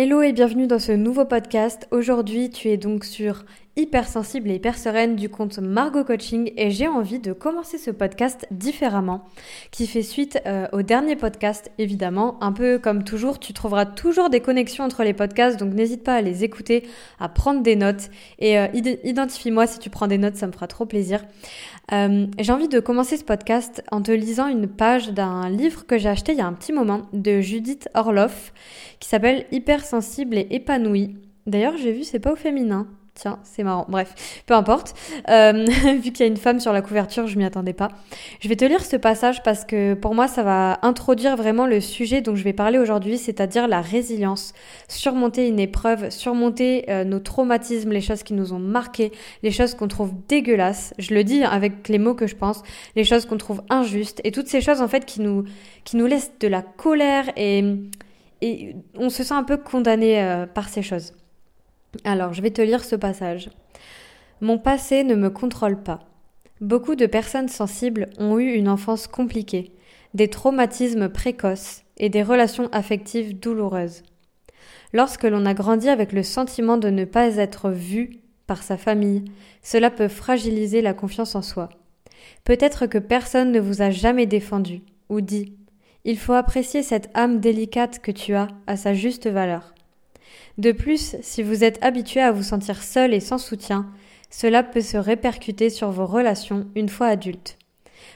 Hello et bienvenue dans ce nouveau podcast. Aujourd'hui, tu es donc sur Hypersensible et hyper sereine du compte Margot Coaching et j'ai envie de commencer ce podcast différemment, qui fait suite euh, au dernier podcast évidemment. Un peu comme toujours, tu trouveras toujours des connexions entre les podcasts, donc n'hésite pas à les écouter, à prendre des notes et euh, identifie-moi si tu prends des notes, ça me fera trop plaisir. Euh, j'ai envie de commencer ce podcast en te lisant une page d'un livre que j'ai acheté il y a un petit moment de Judith Orloff qui s'appelle Hypersensible et épanoui. D'ailleurs, j'ai vu, c'est pas au féminin. Tiens, c'est marrant. Bref, peu importe. Euh, vu qu'il y a une femme sur la couverture, je m'y attendais pas. Je vais te lire ce passage parce que pour moi, ça va introduire vraiment le sujet dont je vais parler aujourd'hui, c'est-à-dire la résilience. Surmonter une épreuve, surmonter euh, nos traumatismes, les choses qui nous ont marqués, les choses qu'on trouve dégueulasses. Je le dis avec les mots que je pense, les choses qu'on trouve injustes et toutes ces choses en fait qui nous, qui nous laissent de la colère et, et on se sent un peu condamné euh, par ces choses. Alors, je vais te lire ce passage. Mon passé ne me contrôle pas. Beaucoup de personnes sensibles ont eu une enfance compliquée, des traumatismes précoces et des relations affectives douloureuses. Lorsque l'on a grandi avec le sentiment de ne pas être vu par sa famille, cela peut fragiliser la confiance en soi. Peut-être que personne ne vous a jamais défendu ou dit Il faut apprécier cette âme délicate que tu as à sa juste valeur. De plus, si vous êtes habitué à vous sentir seul et sans soutien, cela peut se répercuter sur vos relations une fois adulte.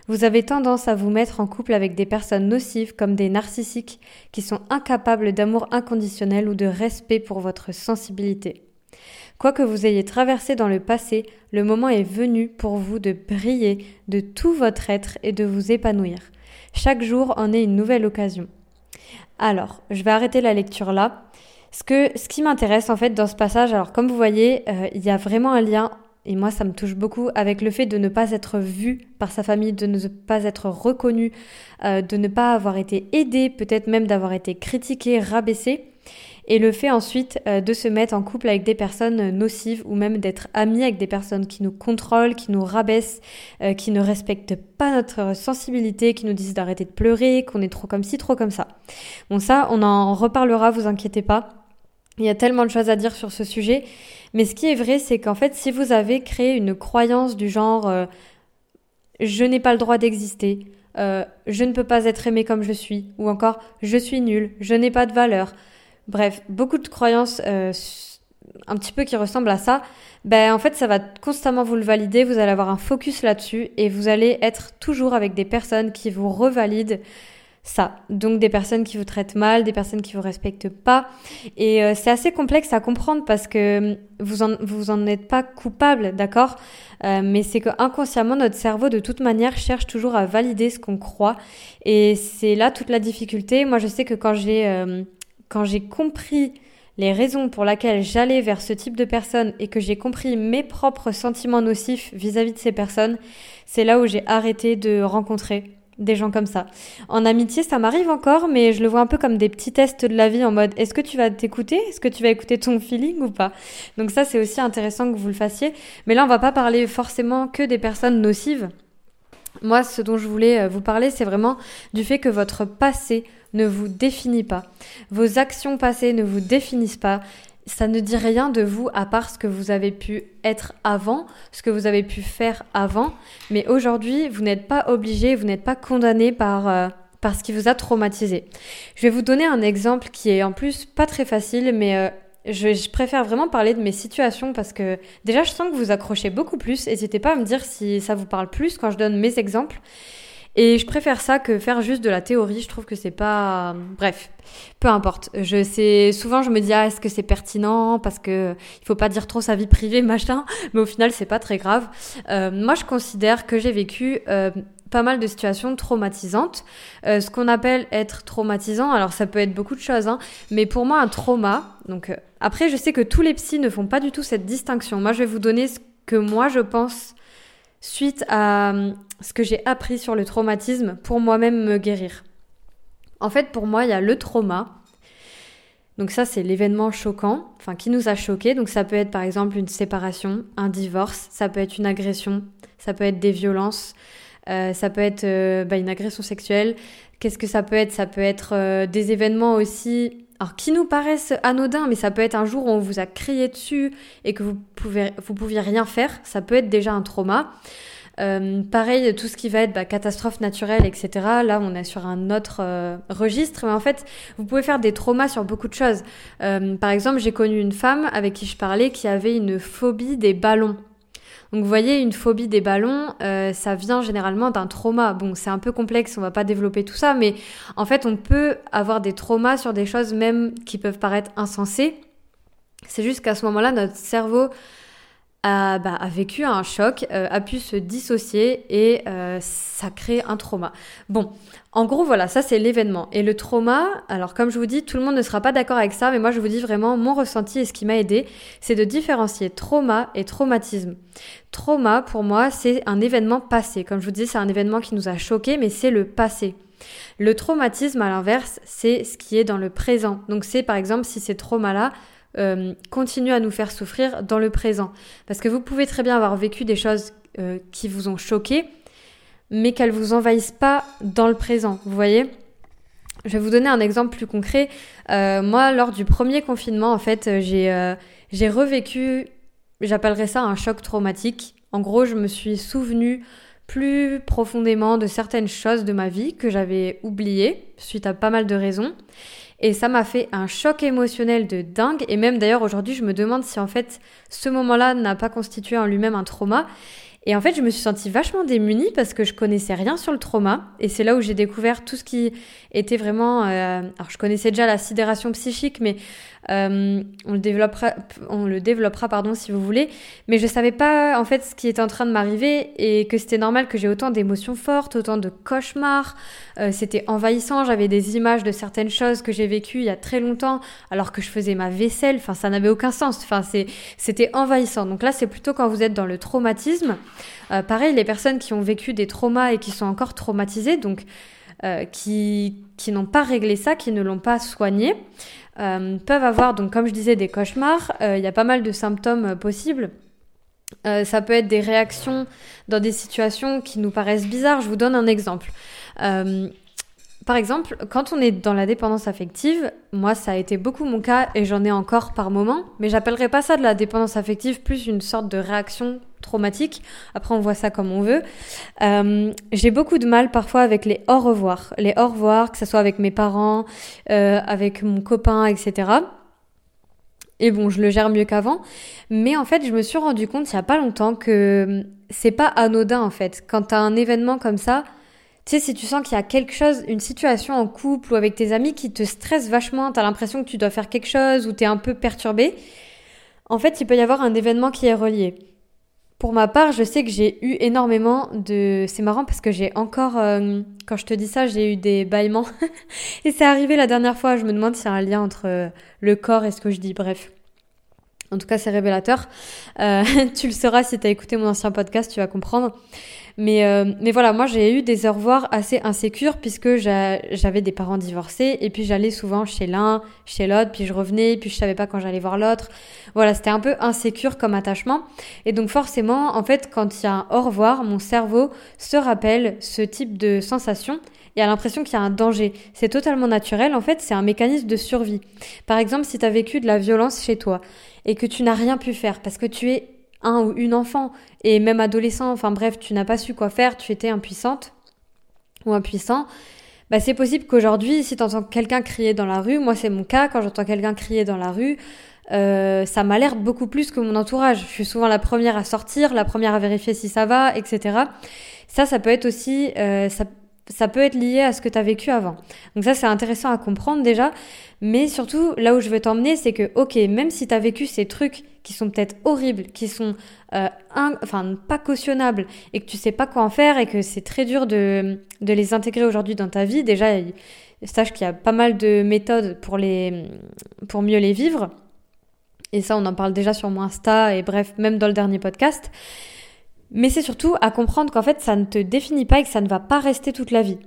Vous avez tendance à vous mettre en couple avec des personnes nocives comme des narcissiques qui sont incapables d'amour inconditionnel ou de respect pour votre sensibilité. Quoi que vous ayez traversé dans le passé, le moment est venu pour vous de briller de tout votre être et de vous épanouir. Chaque jour en est une nouvelle occasion. Alors, je vais arrêter la lecture là. Ce, que, ce qui m'intéresse en fait dans ce passage, alors comme vous voyez, euh, il y a vraiment un lien, et moi ça me touche beaucoup, avec le fait de ne pas être vu par sa famille, de ne pas être reconnu, euh, de ne pas avoir été aidé, peut-être même d'avoir été critiqué, rabaissé. Et le fait ensuite euh, de se mettre en couple avec des personnes nocives ou même d'être ami avec des personnes qui nous contrôlent, qui nous rabaissent, qui ne respectent pas notre sensibilité, qui nous disent d'arrêter de pleurer, qu'on est trop comme ci, trop comme ça. Bon ça, on en reparlera, vous inquiétez pas. Il y a tellement de choses à dire sur ce sujet. Mais ce qui est vrai, c'est qu'en fait, si vous avez créé une croyance du genre euh, je n'ai pas le droit d'exister, euh, je ne peux pas être aimé comme je suis, ou encore je suis nul, je n'ai pas de valeur. Bref, beaucoup de croyances euh, un petit peu qui ressemblent à ça. Ben en fait, ça va constamment vous le valider. Vous allez avoir un focus là-dessus et vous allez être toujours avec des personnes qui vous revalident ça. Donc des personnes qui vous traitent mal, des personnes qui vous respectent pas. Et euh, c'est assez complexe à comprendre parce que hum, vous en, vous en êtes pas coupable, d'accord? Euh, Mais c'est que inconsciemment notre cerveau de toute manière cherche toujours à valider ce qu'on croit. Et c'est là toute la difficulté. Moi je sais que quand j'ai euh, quand j'ai compris les raisons pour lesquelles j'allais vers ce type de personnes et que j'ai compris mes propres sentiments nocifs vis à -vis de ces personnes, c'est là où j'ai arrêté de rencontrer des gens comme ça. En amitié, ça m'arrive encore, mais je le vois un peu comme des petits tests de la vie en mode est-ce que tu vas t'écouter? Est-ce que tu vas écouter ton feeling ou pas? Donc ça, c'est aussi intéressant que vous le fassiez. Mais là, on va pas parler forcément que des personnes nocives. Moi, ce dont je voulais euh, vous parler, c'est vraiment du fait que votre passé ne vous définit pas. Vos actions passées ne vous définissent pas ça ne dit rien de vous à part ce que vous avez pu être avant, ce que vous avez pu faire avant. Mais aujourd'hui, vous n'êtes pas obligé, vous n'êtes pas condamné par, euh, par ce qui vous a traumatisé. Je vais vous donner un exemple qui est en plus pas très facile, mais euh, je, je, préfère vraiment parler de mes situations parce que déjà, je sens que vous accrochez beaucoup plus. N'hésitez pas à me dire si ça vous parle plus quand je donne mes exemples. Et je préfère ça que faire juste de la théorie. Je trouve que c'est pas. Bref, peu importe. Je sais. Souvent, je me dis ah est-ce que c'est pertinent? Parce que il faut pas dire trop sa vie privée machin. Mais au final, c'est pas très grave. Euh, moi, je considère que j'ai vécu. Euh, pas mal de situations traumatisantes. Euh, ce qu'on appelle être traumatisant, alors ça peut être beaucoup de choses, hein, mais pour moi un trauma, donc euh, après je sais que tous les psys ne font pas du tout cette distinction. Moi je vais vous donner ce que moi je pense suite à euh, ce que j'ai appris sur le traumatisme pour moi-même me guérir. En fait, pour moi, il y a le trauma. Donc ça, c'est l'événement choquant, enfin qui nous a choqués. Donc ça peut être par exemple une séparation, un divorce, ça peut être une agression, ça peut être des violences, euh, ça peut être euh, bah, une agression sexuelle. Qu'est-ce que ça peut être? Ça peut être des événements aussi alors qui nous paraissent anodins, mais ça peut être un jour où on vous a crié dessus et que vous pouvez, vous pouviez rien faire. Ça peut être déjà un trauma. Euh, pareil, tout ce qui va être bah, catastrophe naturelle, etc. Là, on est sur un autre euh, registre. Mais en fait, vous pouvez faire des traumas sur beaucoup de choses. Euh, par exemple, j'ai connu une femme avec qui je parlais qui avait une phobie des ballons. Donc vous voyez, une phobie des ballons, ça vient généralement d'un trauma. Bon, c'est un peu complexe, on va pas développer tout ça, mais en fait, on peut avoir des traumas sur des choses même qui peuvent paraître insensées. C'est juste qu'à ce moment-là, notre cerveau a, bah, a vécu un choc, euh, a pu se dissocier et euh, ça crée un trauma. Bon, en gros, voilà, ça c'est l'événement. Et le trauma, alors comme je vous dis, tout le monde ne sera pas d'accord avec ça, mais moi je vous dis vraiment mon ressenti et ce qui m'a aidé, c'est de différencier trauma et traumatisme. Trauma, pour moi, c'est un événement passé. Comme je vous dis, c'est un événement qui nous a choqué, mais c'est le passé. Le traumatisme, à l'inverse, c'est ce qui est dans le présent. Donc c'est par exemple si ces traumas-là euh, continue à nous faire souffrir dans le présent. Parce que vous pouvez très bien avoir vécu des choses euh, qui vous ont choqué, mais qu'elles vous envahissent pas dans le présent. Vous voyez? Je vais vous donner un exemple plus concret. Euh, moi, lors du premier confinement, en fait, j'ai j'ai revécu, j'appellerais ça un choc traumatique. En gros, je me suis souvenu plus profondément de certaines choses de ma vie que j'avais oubliées suite à pas mal de raisons. Et ça m'a fait un choc émotionnel de dingue. Et même d'ailleurs aujourd'hui, je me demande si en fait ce moment-là n'a pas constitué en lui-même un trauma. Et en fait, je me suis sentie vachement démunie parce que je connaissais rien sur le trauma. Et c'est là où j'ai découvert tout ce qui était vraiment. Euh, alors, je connaissais déjà la sidération psychique, mais euh, on le développera, on le développera pardon si vous voulez. Mais je savais pas en fait ce qui était en train de m'arriver et que c'était normal que j'ai autant d'émotions fortes, autant de cauchemars. Euh, c'était envahissant. J'avais des images de certaines choses que j'ai vécues il y a très longtemps, alors que je faisais ma vaisselle. Enfin, ça n'avait aucun sens. Enfin, c'était envahissant. Donc là, c'est plutôt quand vous êtes dans le traumatisme. Euh, pareil, les personnes qui ont vécu des traumas et qui sont encore traumatisées, donc euh, qui, n'ont pas réglé ça, qui ne l'ont pas soigné, euh, peuvent avoir, donc comme je disais, des cauchemars. Euh, il y a pas mal de symptômes possibles. ça peut être des réactions dans des situations qui nous paraissent bizarres. Je vous donne un exemple. par exemple, quand on est dans la dépendance affective, moi ça a été beaucoup mon cas et j'en ai encore par moment, mais j'appellerais pas ça de la dépendance affective, plus une sorte de réaction traumatique. Après, on voit ça comme on veut. Euh, j'ai beaucoup de mal parfois avec les au revoir. Les au revoir, que ce soit avec mes parents, euh, avec mon copain, etc. Et bon, je le gère mieux qu'avant. Mais en fait, je me suis rendu compte il y a pas longtemps que c'est pas anodin en fait. Quand t'as un événement comme ça, tu sais, si tu sens qu'il y a quelque chose, une situation en couple ou avec tes amis qui te stresse vachement, t'as l'impression que tu dois faire quelque chose ou t'es un peu perturbé, en fait, il peut y avoir un événement qui est relié. Pour ma part, je sais que j'ai eu énormément de... C'est marrant parce que j'ai encore... Euh, quand je te dis ça, j'ai eu des bâillements. et c'est arrivé la dernière fois. Je me demande s'il y a un lien entre euh, le corps et ce que je dis. Bref. En tout cas, c'est révélateur. Euh, tu le sauras si tu as écouté mon ancien podcast, tu vas comprendre. Mais, euh, mais voilà, moi j'ai eu des au revoir assez insécures puisque j'avais des parents divorcés et puis j'allais souvent chez l'un, chez l'autre, puis je revenais, puis je savais pas quand j'allais voir l'autre. Voilà, c'était un peu insécure comme attachement. Et donc forcément, en fait, quand il y a un au revoir, mon cerveau se rappelle ce type de sensation et a l'impression qu'il y a un danger. C'est totalement naturel, en fait, c'est un mécanisme de survie. Par exemple, si tu as vécu de la violence chez toi et que tu n'as rien pu faire parce que tu es un ou une enfant, et même adolescent, enfin bref, tu n'as pas su quoi faire, tu étais impuissante ou impuissant, bah c'est possible qu'aujourd'hui, si tu entends quelqu'un crier dans la rue, moi c'est mon cas, quand j'entends quelqu'un crier dans la rue, euh, ça m'alerte beaucoup plus que mon entourage. Je suis souvent la première à sortir, la première à vérifier si ça va, etc. Ça, ça peut être aussi, euh, ça, ça peut être lié à ce que tu as vécu avant. Donc ça, c'est intéressant à comprendre déjà. Mais surtout, là où je veux t'emmener, c'est que, ok, même si tu as vécu ces trucs qui sont peut-être horribles, qui sont euh, enfin pas cautionnables, et que tu sais pas quoi en faire, et que c'est très dur de, de les intégrer aujourd'hui dans ta vie, déjà, sache qu'il y a pas mal de méthodes pour, les, pour mieux les vivre. Et ça, on en parle déjà sur mon Insta, et bref, même dans le dernier podcast. Mais c'est surtout à comprendre qu'en fait ça ne te définit pas et que ça ne va pas rester toute la vie.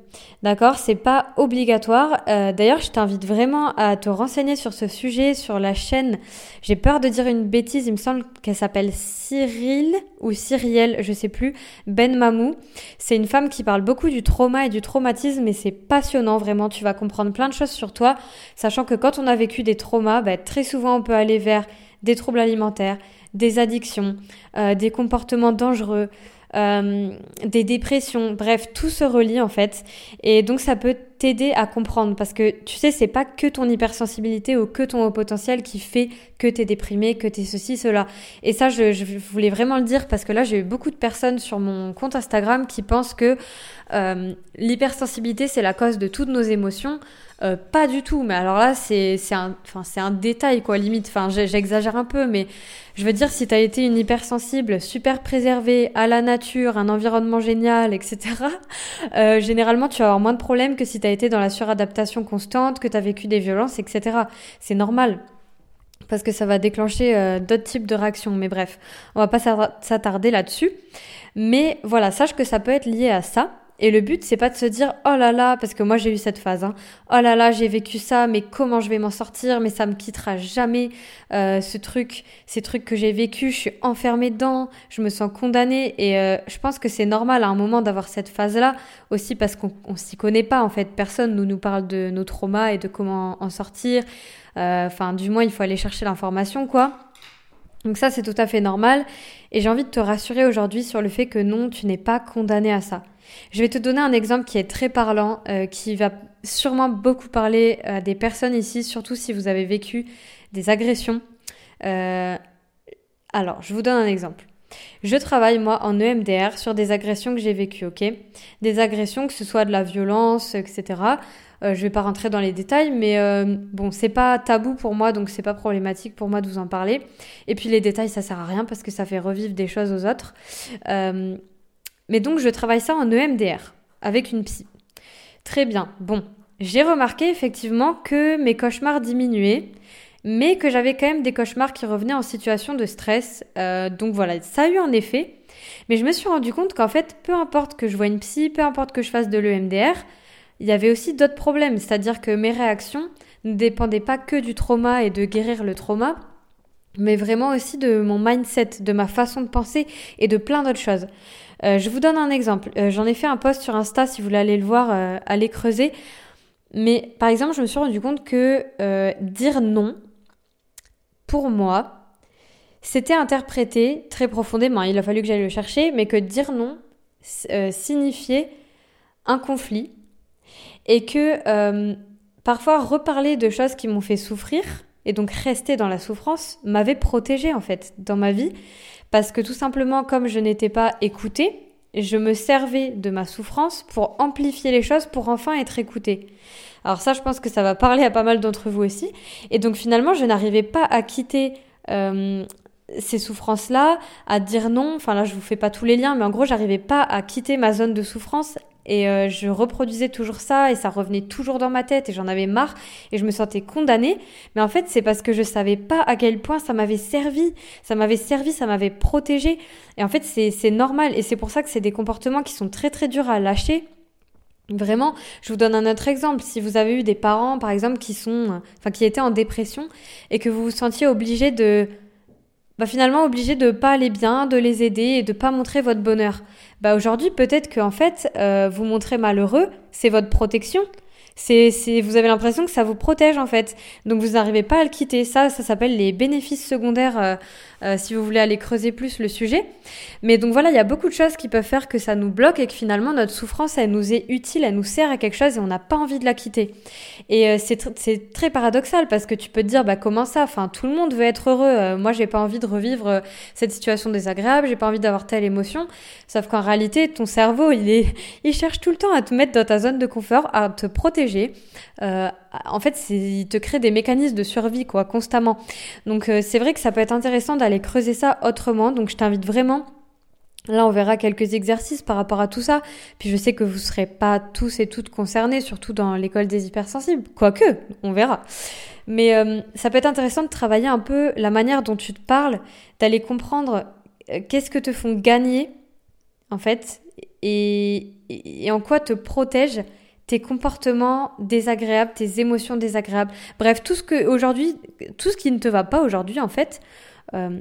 D'accord? C'est pas obligatoire. Euh, d'ailleurs, je t'invite vraiment à te renseigner sur ce sujet sur la chaîne. J'ai peur de dire une bêtise, il me semble qu'elle s'appelle Cyril ou Cyrielle, je sais plus, Ben Mamou. C'est une femme qui parle beaucoup du trauma et du traumatisme et c'est passionnant vraiment. Tu vas comprendre plein de choses sur toi, sachant que quand on a vécu des traumas, bah, très souvent on peut aller vers des troubles alimentaires, des addictions, euh, des comportements dangereux, euh, des dépressions, bref, tout se relie en fait. Et donc ça peut t'aider à comprendre parce que tu sais, c'est pas que ton hypersensibilité ou que ton haut potentiel qui fait que t'es déprimé, que t'es ceci, cela. Et ça, je, voulais vraiment le dire parce que là, j'ai eu beaucoup de personnes sur mon compte Instagram qui pensent que euh, l'hypersensibilité, c'est la cause de toutes nos émotions. Euh, pas du tout, mais alors là, c'est un, un détail, quoi, limite. Enfin, j'exagère un peu, mais je veux dire, si tu as été une hypersensible, super préservée, à la nature, un environnement génial, etc., euh, généralement, tu vas avoir moins de problèmes que si tu été dans la suradaptation constante, que tu as vécu des violences, etc. C'est normal parce que ça va déclencher euh, d'autres types de réactions. Mais bref, on va pas s'attarder là-dessus. Mais voilà, sache que ça peut être lié à ça. Et le but, c'est pas de se dire oh là là, parce que moi j'ai eu cette phase, hein, oh là là, j'ai vécu ça, mais comment je vais m'en sortir, mais ça me quittera jamais, euh, ce truc, ces trucs que j'ai vécu, je suis enfermée dedans, je me sens condamnée, et euh, je pense que c'est normal à un moment d'avoir cette phase-là, aussi parce qu'on s'y connaît pas en fait, personne nous nous parle de nos traumas et de comment en sortir, euh, enfin du moins il faut aller chercher l'information quoi. Donc ça c'est tout à fait normal, et j'ai envie de te rassurer aujourd'hui sur le fait que non, tu n'es pas condamné à ça. Je vais te donner un exemple qui est très parlant, euh, qui va sûrement beaucoup parler à des personnes ici, surtout si vous avez vécu des agressions. Euh, alors, je vous donne un exemple. Je travaille, moi, en EMDR sur des agressions que j'ai vécues, ok? Des agressions, que ce soit de la violence, etc. Euh, je vais pas rentrer dans les détails, mais euh, bon, c'est pas tabou pour moi, donc c'est pas problématique pour moi de vous en parler. Et puis les détails, ça sert à rien parce que ça fait revivre des choses aux autres. Euh, mais donc, je travaille ça en EMDR avec une psy. Très bien. Bon, j'ai remarqué effectivement que mes cauchemars diminuaient, mais que j'avais quand même des cauchemars qui revenaient en situation de stress. Euh, donc voilà, ça a eu un effet. Mais je me suis rendu compte qu'en fait, peu importe que je vois une psy, peu importe que je fasse de l'EMDR, il y avait aussi d'autres problèmes. C'est-à-dire que mes réactions ne dépendaient pas que du trauma et de guérir le trauma, mais vraiment aussi de mon mindset, de ma façon de penser et de plein d'autres choses. Euh, je vous donne un exemple. Euh, j'en ai fait un post sur Insta, si vous voulez aller le voir, euh, allez creuser. Mais par exemple, je me suis rendu compte que dire non, pour moi, c'était interprété très profondément. Il a fallu que j'aille le chercher, mais que dire non signifiait un conflit et que parfois reparler de choses qui m'ont fait souffrir et donc rester dans la souffrance m'avait protégée en fait dans ma vie parce que tout simplement comme je n'étais pas écoutée, je me servais de ma souffrance pour amplifier les choses pour enfin être écoutée. Alors ça, je pense que ça va parler à pas mal d'entre vous aussi. Et donc finalement, je n'arrivais pas à quitter euh, ces souffrances-là, à dire non. Enfin là, je vous fais pas tous les liens, mais en gros, j'arrivais pas à quitter ma zone de souffrance et euh, je reproduisais toujours ça et ça revenait toujours dans ma tête et j'en avais marre et je me sentais condamnée. Mais en fait, c'est parce que je savais pas à quel point ça m'avait servi. Ça m'avait servi, ça m'avait protégé. Et en fait, c'est normal. Et c'est pour ça que c'est des comportements qui sont très très durs à lâcher. Vraiment, je vous donne un autre exemple. Si vous avez eu des parents, par exemple, qui sont, enfin, qui étaient en dépression et que vous vous sentiez obligé de, bah finalement obligé de pas aller bien, de les aider et de pas montrer votre bonheur. Bah aujourd'hui peut-être que en fait euh, vous montrez malheureux, c'est votre protection. C'est, c'est, vous avez l'impression que ça vous protège en fait. Donc vous n'arrivez pas à le quitter. Ça, ça s'appelle les bénéfices secondaires euh, euh, si vous voulez aller creuser plus le sujet. Mais donc voilà, il y a beaucoup de choses qui peuvent faire que ça nous bloque et que finalement notre souffrance, elle nous est utile, elle nous sert à quelque chose et on n'a pas envie de la quitter. Et euh, c'est, très paradoxal parce que tu peux te dire, bah comment ça? Enfin, tout le monde veut être heureux. Euh, moi, j'ai pas envie de revivre cette situation désagréable, j'ai pas envie d'avoir telle émotion. Sauf qu'en réalité, ton cerveau, il est, il cherche tout le temps à te mettre dans ta zone de confort, à te protéger. En fait, il te crée des mécanismes de survie, quoi, constamment. Donc, c'est vrai que ça peut être intéressant d'aller creuser ça autrement. Donc je t'invite vraiment Là, on verra quelques exercices par rapport à tout ça. Puis je sais que vous ne serez pas tous et toutes concernés, surtout dans l'école des hypersensibles. Quoique, on verra. Mais euh, ça peut être intéressant de travailler un peu la manière dont tu te parles, d'aller comprendre euh, qu'est-ce que te font gagner en fait, et, et en quoi te protègent tes comportements désagréables, tes émotions désagréables. Bref, tout ce que qui ne te va pas aujourd'hui, en fait, euh,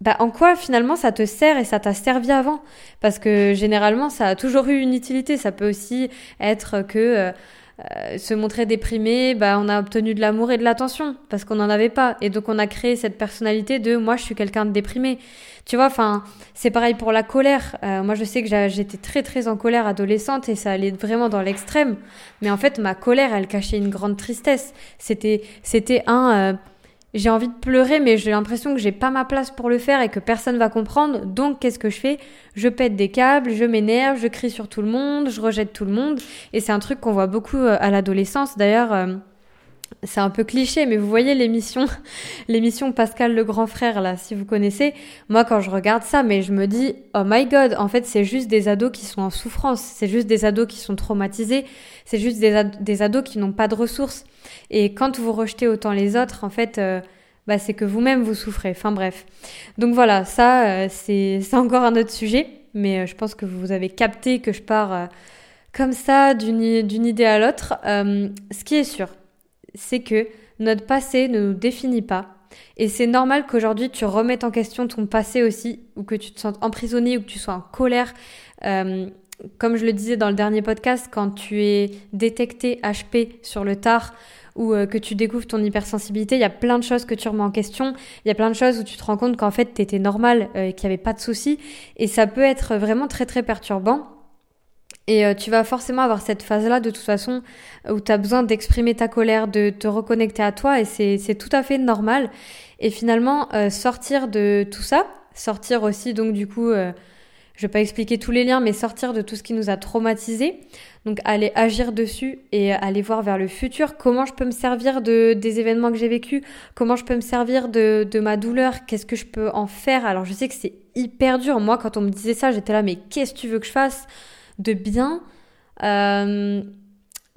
bah, en quoi finalement ça te sert et ça t'a servi avant? Parce que généralement, ça a toujours eu une utilité. Ça peut aussi être que euh, euh, se montrer déprimé, bah, on a obtenu de l'amour et de l'attention parce qu'on n'en avait pas. Et donc on a créé cette personnalité de moi je suis quelqu'un de déprimé. Tu vois, enfin, c'est pareil pour la colère. Euh, moi je sais que j'étais très très en colère adolescente et ça allait vraiment dans l'extrême. Mais en fait ma colère elle cachait une grande tristesse. C'était c'était un... Euh, j'ai envie de pleurer, mais j'ai l'impression que j'ai pas ma place pour le faire et que personne va comprendre. Donc, qu'est-ce que je fais? Je pète des câbles, je m'énerve, je crie sur tout le monde, je rejette tout le monde. Et c'est un truc qu'on voit beaucoup euh, à l'adolescence. D'ailleurs, euh, c'est un peu cliché, mais vous voyez l'émission, l'émission Pascal le grand frère là, si vous connaissez. Moi, quand je regarde ça, mais je me dis, oh my god, en fait, c'est juste des ados qui sont en souffrance, c'est juste des ados qui sont traumatisés, c'est juste des, ados qui n'ont pas de ressources. Et quand vous rejetez autant les autres, en fait, euh, bah, c'est que vous-même vous souffrez. Enfin bref. Donc voilà, ça, euh, c'est, encore un autre sujet, mais euh, je pense que vous avez capté que je pars comme ça d'une idée à l'autre. ce qui est sûr, c'est que notre passé ne nous définit pas. Et c'est normal qu'aujourd'hui tu remettes en question ton passé aussi, ou que tu te sentes emprisonné, ou que tu sois en colère. Euh, comme je le disais dans le dernier podcast, quand tu es détecté HP sur le tard, ou euh, que tu découvres ton hypersensibilité, il y a plein de choses que tu remets en question, il y a plein de choses où tu te rends compte qu'en fait tu étais normal euh, qu'il n'y avait pas de soucis, et ça peut être vraiment très très perturbant. Et euh, tu vas forcément avoir cette phase-là de toute façon où tu as besoin d'exprimer ta colère, de te reconnecter à toi et c'est tout à fait normal. Et finalement, euh, sortir de tout ça, sortir aussi donc du coup, euh, je vais pas expliquer tous les liens, mais sortir de tout ce qui nous a traumatisés, donc aller agir dessus et aller voir vers le futur, comment je peux me servir de, des événements que j'ai vécus, comment je peux me servir de, de ma douleur, qu'est-ce que je peux en faire? Alors je sais que c'est hyper dur. Moi, quand on me disait ça, j'étais là, mais qu'est-ce que tu veux que je fasse? De bien euh,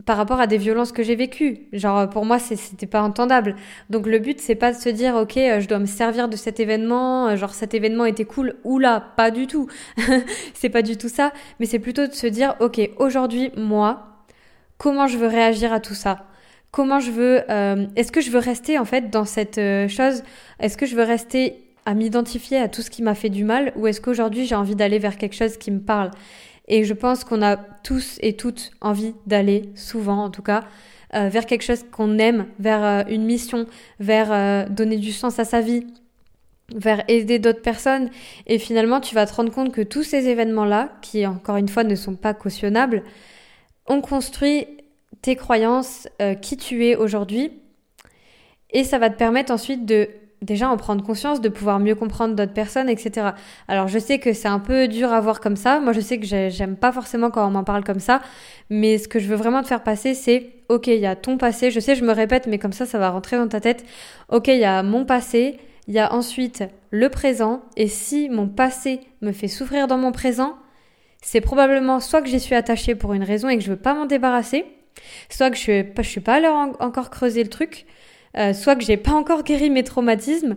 par rapport à des violences que j'ai vécues. Genre pour moi c'était pas entendable. Donc le but c'est pas de se dire ok euh, je dois me servir de cet événement, euh, genre cet événement était cool. ou là pas du tout. c'est pas du tout ça. Mais c'est plutôt de se dire ok aujourd'hui moi comment je veux réagir à tout ça? Comment je veux Est-ce que je veux rester en fait dans cette chose? Est-ce que je veux rester à m'identifier à tout ce qui m'a fait du mal? Ou est-ce qu'aujourd'hui j'ai envie d'aller vers quelque chose qui me parle? Et je pense qu'on a tous et toutes envie d'aller, souvent en tout cas, euh, vers quelque chose qu'on aime, vers euh, une mission, vers euh, donner du sens à sa vie, vers aider d'autres personnes. Et finalement, tu vas te rendre compte que tous ces événements-là, qui encore une fois ne sont pas cautionnables, ont construit tes croyances, qui tu es aujourd'hui. Et ça va te permettre ensuite de déjà en prendre conscience, de pouvoir mieux comprendre d'autres personnes, etc. Alors je sais que c'est un peu dur à voir comme ça. Moi je sais que j'aime pas forcément quand on m'en parle comme ça. Mais ce que je veux vraiment te faire passer, c'est ok, il y a ton passé. Je sais, je me répète, mais comme ça, ça va rentrer dans ta tête. Ok, il y a mon passé. Il y a ensuite le présent. Et si mon passé me fait souffrir dans mon présent, c'est probablement soit que j'y suis attachée pour une raison et que je veux pas m'en débarrasser, soit que je je suis pas allée encore creuser le truc, euh, soit que j'ai pas encore guéri mes traumatismes,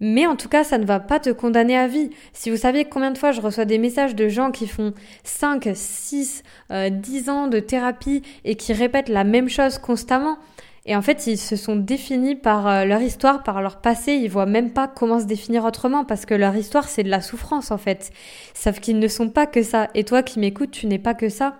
mais en tout cas, ça ne va pas te condamner à vie. Si vous saviez combien de fois je reçois des messages de gens qui font 5, 6, 10 ans de thérapie et qui répètent la même chose constamment, et en fait, ils se sont définis par euh, leur histoire, par leur passé. Ils voient même pas comment se définir autrement parce que leur histoire, c'est de la souffrance, en fait. Sauf qu'ils ne sont pas que ça. Et toi qui m'écoutes, tu n'es pas que ça.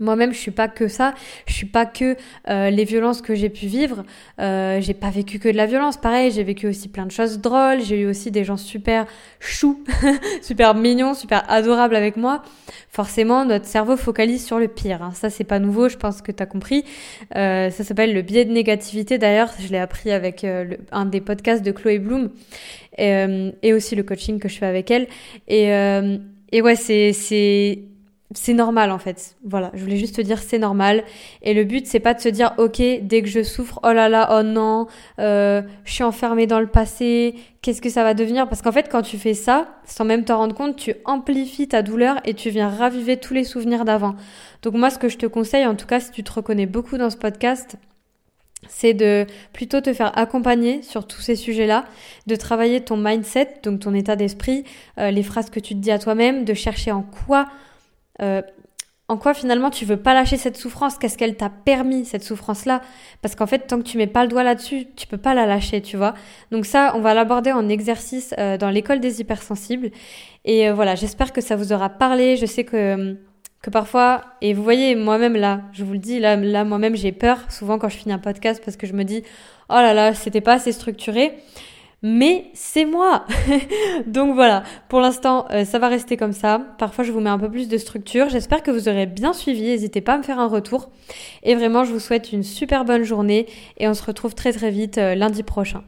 Moi-même, je suis pas que ça. Je suis pas que euh, les violences que j'ai pu vivre. Euh, j'ai pas vécu que de la violence. Pareil, j'ai vécu aussi plein de choses drôles. J'ai eu aussi des gens super choux, super mignons, super adorables avec moi. Forcément, notre cerveau focalise sur le pire. Hein. Ça, c'est pas nouveau. Je pense que tu as compris. Euh, ça s'appelle le biais de négativité. D'ailleurs, je l'ai appris avec euh, un des podcasts de Chloé Bloom et, euh, et, aussi le coaching que je fais avec elle. Et, et ouais, c'est c'est c'est normal en fait. Voilà, je voulais juste te dire c'est normal. Et le but c'est pas de se dire ok dès que je souffre oh là là oh non euh, je suis enfermée dans le passé qu'est-ce que ça va devenir? Parce qu'en fait quand tu fais ça sans même te rendre compte tu amplifies ta douleur et tu viens raviver tous les souvenirs d'avant. Donc moi ce que je te conseille en tout cas si tu te reconnais beaucoup dans ce podcast c'est de plutôt te faire accompagner sur tous ces sujets-là, de travailler ton mindset, donc ton état d'esprit, euh, les phrases que tu te dis à toi-même, de chercher en quoi, euh, en quoi finalement tu veux pas lâcher cette souffrance, qu'est-ce qu'elle t'a permis cette souffrance-là, parce qu'en fait tant que tu mets pas le doigt là-dessus, tu peux pas la lâcher, tu vois. Donc ça, on va l'aborder en exercice euh, dans l'école des hypersensibles, et voilà, j'espère que ça vous aura parlé. Je sais que que parfois, et vous voyez, moi-même là, je vous le dis, là, là moi-même j'ai peur souvent quand je finis un podcast parce que je me dis, oh là là, c'était pas assez structuré. Mais c'est moi Donc voilà, pour l'instant, euh, ça va rester comme ça. Parfois, je vous mets un peu plus de structure. J'espère que vous aurez bien suivi. N'hésitez pas à me faire un retour. Et vraiment, je vous souhaite une super bonne journée et on se retrouve très très vite euh, lundi prochain.